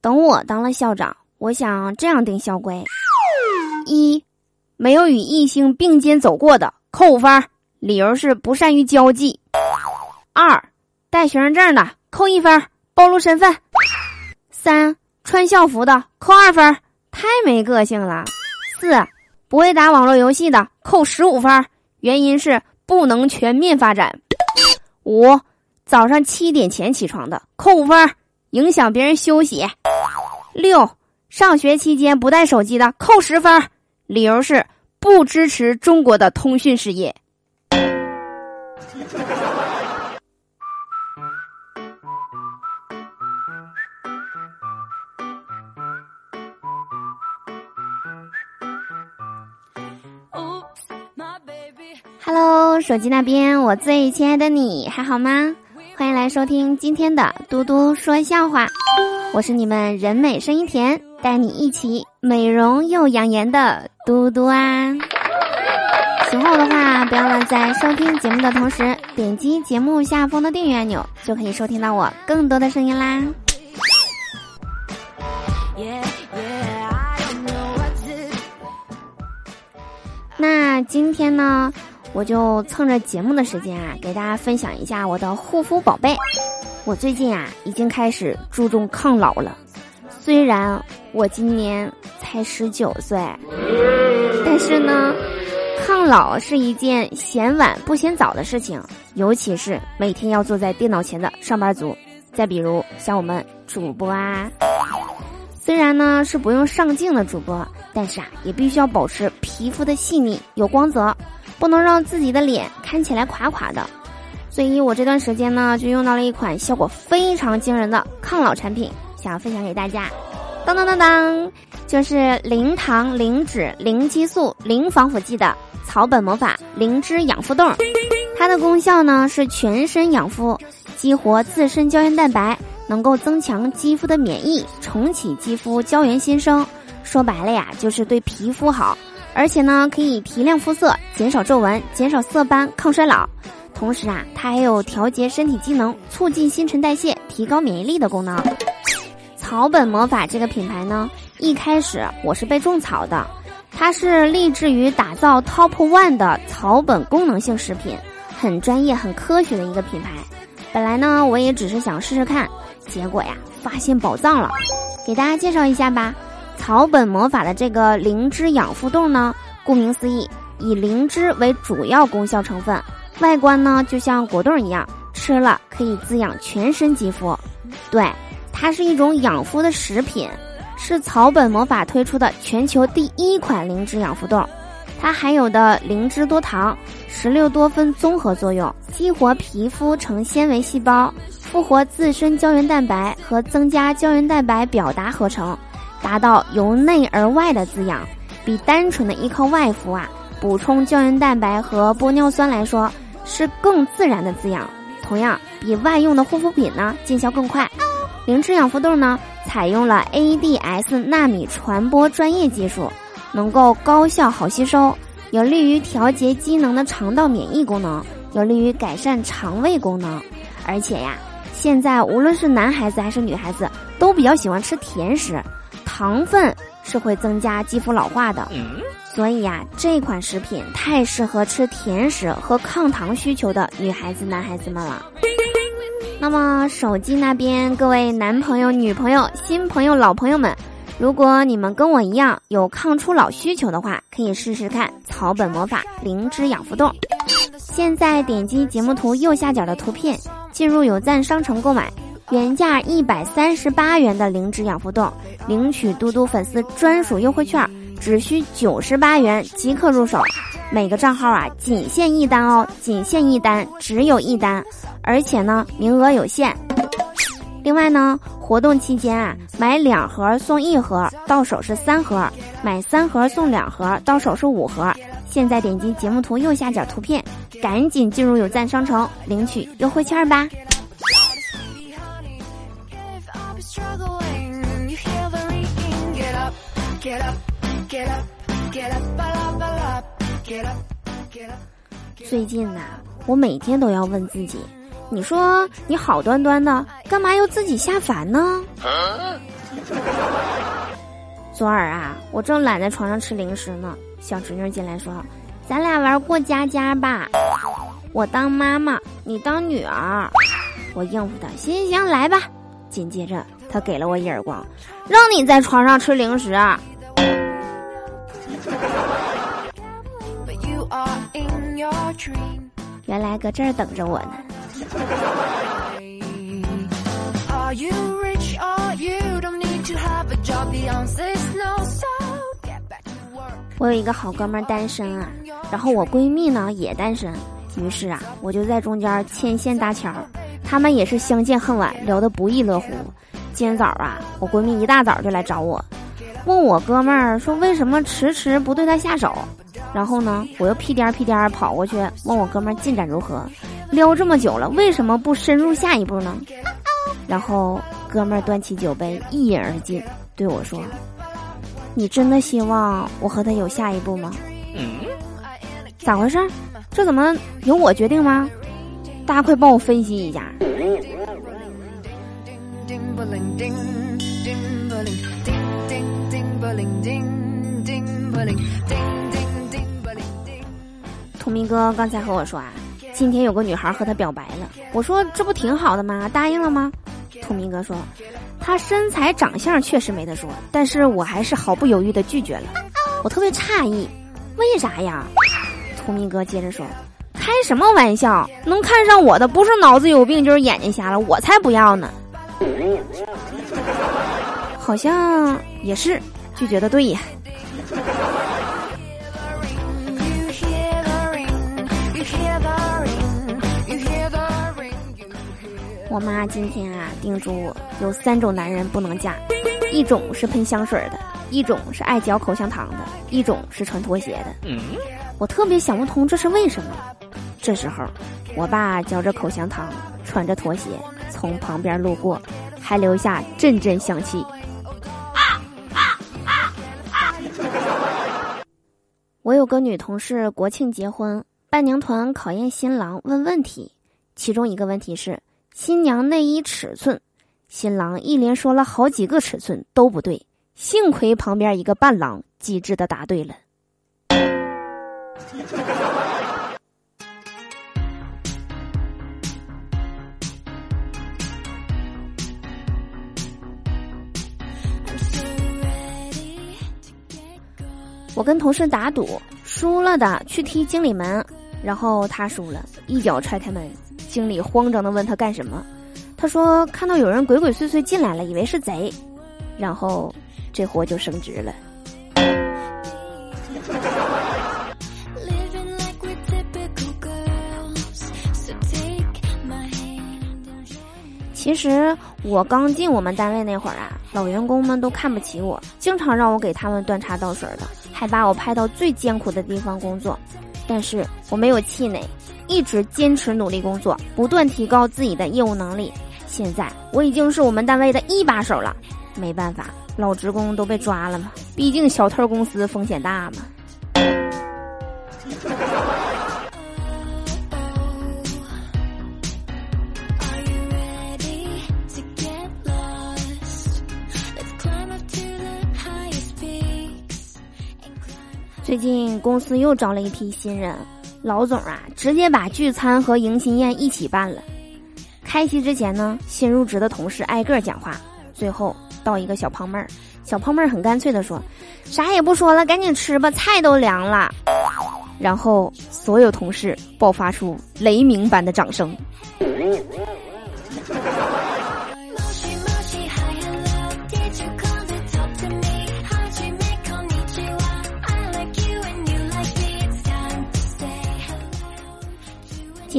等我当了校长，我想这样定校规：一，没有与异性并肩走过的扣五分，理由是不善于交际；二，带学生证的扣一分，暴露身份；三，穿校服的扣二分，太没个性了；四，不会打网络游戏的扣十五分，原因是不能全面发展；五。早上七点前起床的扣五分，影响别人休息。六，上学期间不带手机的扣十分，理由是不支持中国的通讯事业。Hello，手机那边，我最亲爱的你还好吗？欢迎来收听今天的嘟嘟说笑话，我是你们人美声音甜，带你一起美容又养颜的嘟嘟啊！喜欢我的话，不要忘在收听节目的同时点击节目下方的订阅按钮，就可以收听到我更多的声音啦。那今天呢？我就蹭着节目的时间啊，给大家分享一下我的护肤宝贝。我最近啊，已经开始注重抗老了。虽然我今年才十九岁，但是呢，抗老是一件嫌晚不嫌早的事情，尤其是每天要坐在电脑前的上班族。再比如像我们主播啊，虽然呢是不用上镜的主播，但是啊，也必须要保持皮肤的细腻有光泽。不能让自己的脸看起来垮垮的，所以我这段时间呢就用到了一款效果非常惊人的抗老产品，想要分享给大家。当当当当，就是零糖、零脂、零激素、零防腐剂的草本魔法灵芝养肤冻。它的功效呢是全身养肤，激活自身胶原蛋白，能够增强肌肤的免疫，重启肌肤胶原新生。说白了呀，就是对皮肤好。而且呢，可以提亮肤色，减少皱纹，减少色斑，抗衰老。同时啊，它还有调节身体机能、促进新陈代谢、提高免疫力的功能。草本魔法这个品牌呢，一开始我是被种草的，它是立志于打造 Top One 的草本功能性食品，很专业、很科学的一个品牌。本来呢，我也只是想试试看，结果呀，发现宝藏了。给大家介绍一下吧。草本魔法的这个灵芝养肤冻呢，顾名思义，以灵芝为主要功效成分，外观呢就像果冻一样，吃了可以滋养全身肌肤。对，它是一种养肤的食品，是草本魔法推出的全球第一款灵芝养肤冻。它含有的灵芝多糖、石榴多酚综合作用，激活皮肤成纤维细胞，复活自身胶原蛋白和增加胶原蛋白表达合成。达到由内而外的滋养，比单纯的依靠外敷啊补充胶原蛋白和玻尿酸来说是更自然的滋养。同样，比外用的护肤品呢见效更快。灵芝养肤豆呢采用了 ADS 纳米传播专业技术，能够高效好吸收，有利于调节机能的肠道免疫功能，有利于改善肠胃功能。而且呀，现在无论是男孩子还是女孩子都比较喜欢吃甜食。糖分是会增加肌肤老化的，所以呀，这款食品太适合吃甜食和抗糖需求的女孩子、男孩子们了。那么，手机那边各位男朋友、女朋友、新朋友、老朋友们，如果你们跟我一样有抗初老需求的话，可以试试看草本魔法灵芝养肤冻。现在点击节目图右下角的图片，进入有赞商城购买。原价一百三十八元的灵芝养肤冻，领取嘟嘟粉丝专属优惠券，只需九十八元即可入手。每个账号啊，仅限一单哦，仅限一单，只有一单，而且呢，名额有限。另外呢，活动期间啊，买两盒送一盒，到手是三盒；买三盒送两盒，到手是五盒。现在点击节目图右下角图片，赶紧进入有赞商城领取优惠券吧。Get up. 最近呐，我每天都要问自己：你说你好端端的，干嘛又自己下凡呢？昨儿啊，我正懒在床上吃零食呢，小侄女进来说：“咱俩玩过家家吧，我当妈妈，你当女儿。”我应付她：“行行行，来吧。”紧接着，她给了我一耳光，让你在床上吃零食。原来搁这儿等着我呢。我有一个好哥们单身啊，然后我闺蜜呢也单身，于是啊，我就在中间牵线搭桥。他们也是相见恨晚，聊得不亦乐乎。今天早啊，我闺蜜一大早就来找我，问我哥们儿说为什么迟迟不对他下手。然后呢，我又屁颠屁颠跑过去问我哥们儿进展如何，撩这么久了，为什么不深入下一步呢？然后哥们儿端起酒杯一饮而尽，对我说：“你真的希望我和他有下一步吗？”嗯，咋回事？这怎么由我决定吗？大家快帮我分析一下。聪明哥刚才和我说啊，今天有个女孩和他表白了。我说这不挺好的吗？答应了吗？聪明哥说，他身材长相确实没得说，但是我还是毫不犹豫的拒绝了。我特别诧异，为啥呀？聪明哥接着说，开什么玩笑？能看上我的不是脑子有病就是眼睛瞎了，我才不要呢。好像也是，拒绝的对呀。我妈今天啊叮嘱我，有三种男人不能嫁，一种是喷香水的，一种是爱嚼口香糖的，一种是穿拖鞋的。我特别想不通这是为什么。这时候，我爸嚼着口香糖，穿着拖鞋从旁边路过，还留下阵阵香气。我有个女同事国庆结婚，伴娘团考验新郎问问题，其中一个问题是。新娘内衣尺寸，新郎一连说了好几个尺寸都不对，幸亏旁边一个伴郎机智的答对了。我跟同事打赌，输了的去踢经理门，然后他输了，一脚踹开门。经理慌张的问他干什么？他说看到有人鬼鬼祟祟进来了，以为是贼，然后这货就升职了。其实我刚进我们单位那会儿啊，老员工们都看不起我，经常让我给他们端茶倒水的，还把我派到最艰苦的地方工作。但是我没有气馁。一直坚持努力工作，不断提高自己的业务能力。现在我已经是我们单位的一把手了。没办法，老职工都被抓了嘛，毕竟小偷公司风险大嘛。最近公司又招了一批新人。老总啊，直接把聚餐和迎新宴一起办了。开席之前呢，新入职的同事挨个讲话，最后到一个小胖妹儿，小胖妹儿很干脆的说：“啥也不说了，赶紧吃吧，菜都凉了。”然后所有同事爆发出雷鸣般的掌声。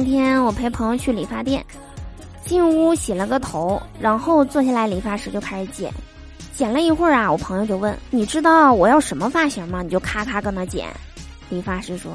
今天我陪朋友去理发店，进屋洗了个头，然后坐下来，理发师就开始剪。剪了一会儿啊，我朋友就问：“你知道我要什么发型吗？”你就咔咔搁那剪。理发师说：“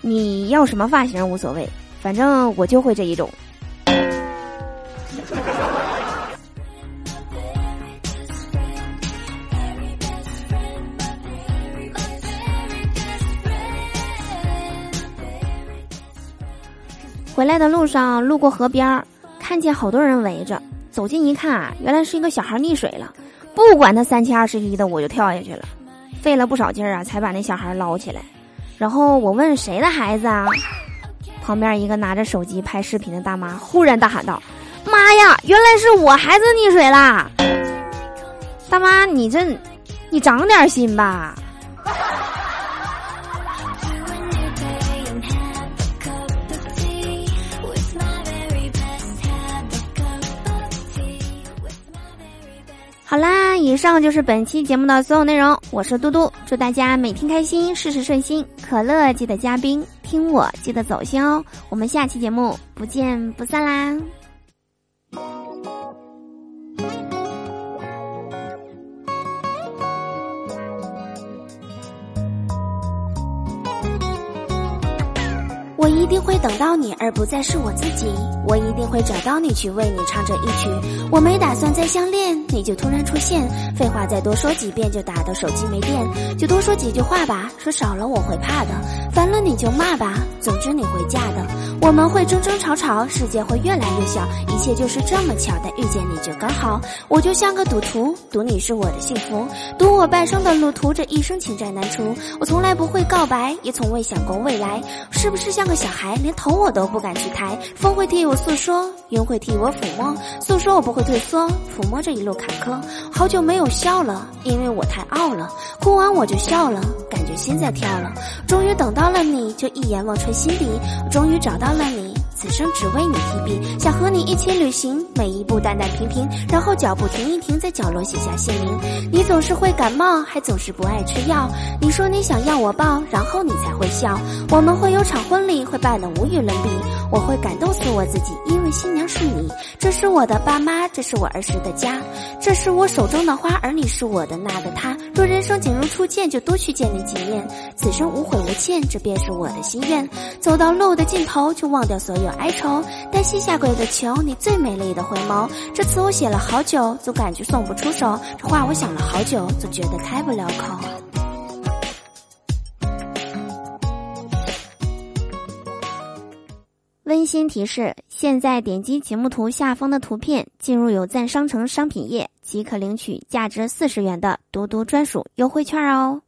你要什么发型无所谓，反正我就会这一种。”回来的路上，路过河边儿，看见好多人围着。走近一看啊，原来是一个小孩溺水了，不管他三七二十一的，我就跳下去了，费了不少劲儿啊，才把那小孩捞起来。然后我问谁的孩子啊？旁边一个拿着手机拍视频的大妈忽然大喊道：“妈呀，原来是我孩子溺水啦！”大妈，你这，你长点心吧。好啦，以上就是本期节目的所有内容。我是嘟嘟，祝大家每天开心，事事顺心。可乐记得加冰，听我记得走心哦。我们下期节目不见不散啦！一定会等到你，而不再是我自己。我一定会找到你，去为你唱这一曲。我没打算再相恋，你就突然出现。废话再多说几遍，就打到手机没电。就多说几句话吧，说少了我会怕的。烦了你就骂吧，总之你会嫁的。我们会争争吵吵，世界会越来越小。一切就是这么巧，但遇见你就刚好。我就像个赌徒，赌你是我的幸福，赌我半生的路途，这一生情债难除。我从来不会告白，也从未想过未来，是不是像个？小孩连头我都不敢去抬，风会替我诉说，云会替我抚摸，诉说我不会退缩，抚摸这一路坎坷。好久没有笑了，因为我太傲了，哭完我就笑了，感觉心在跳了。终于等到了你，就一眼望穿心底，终于找到了你。此生只为你提笔，想和你一起旅行，每一步淡淡平平，然后脚步停一停，在角落写下姓名。你总是会感冒，还总是不爱吃药。你说你想要我抱，然后你才会笑。我们会有场婚礼，会办得无与伦比。我会感动死我自己，因为新娘是你。这是我的爸妈，这是我儿时的家，这是我手中的花，而你是我的那个他。若人生仅如初见，就多去见你几面。此生无悔无欠，这便是我的心愿。走到路的尽头，就忘掉所有。哀愁，单膝下跪的求你最美丽的回眸。这词我写了好久，总感觉送不出手。这话我想了好久，总觉得开不了口。温馨提示：现在点击节目图下方的图片，进入有赞商城商品页，即可领取价值四十元的嘟嘟专属优惠券哦。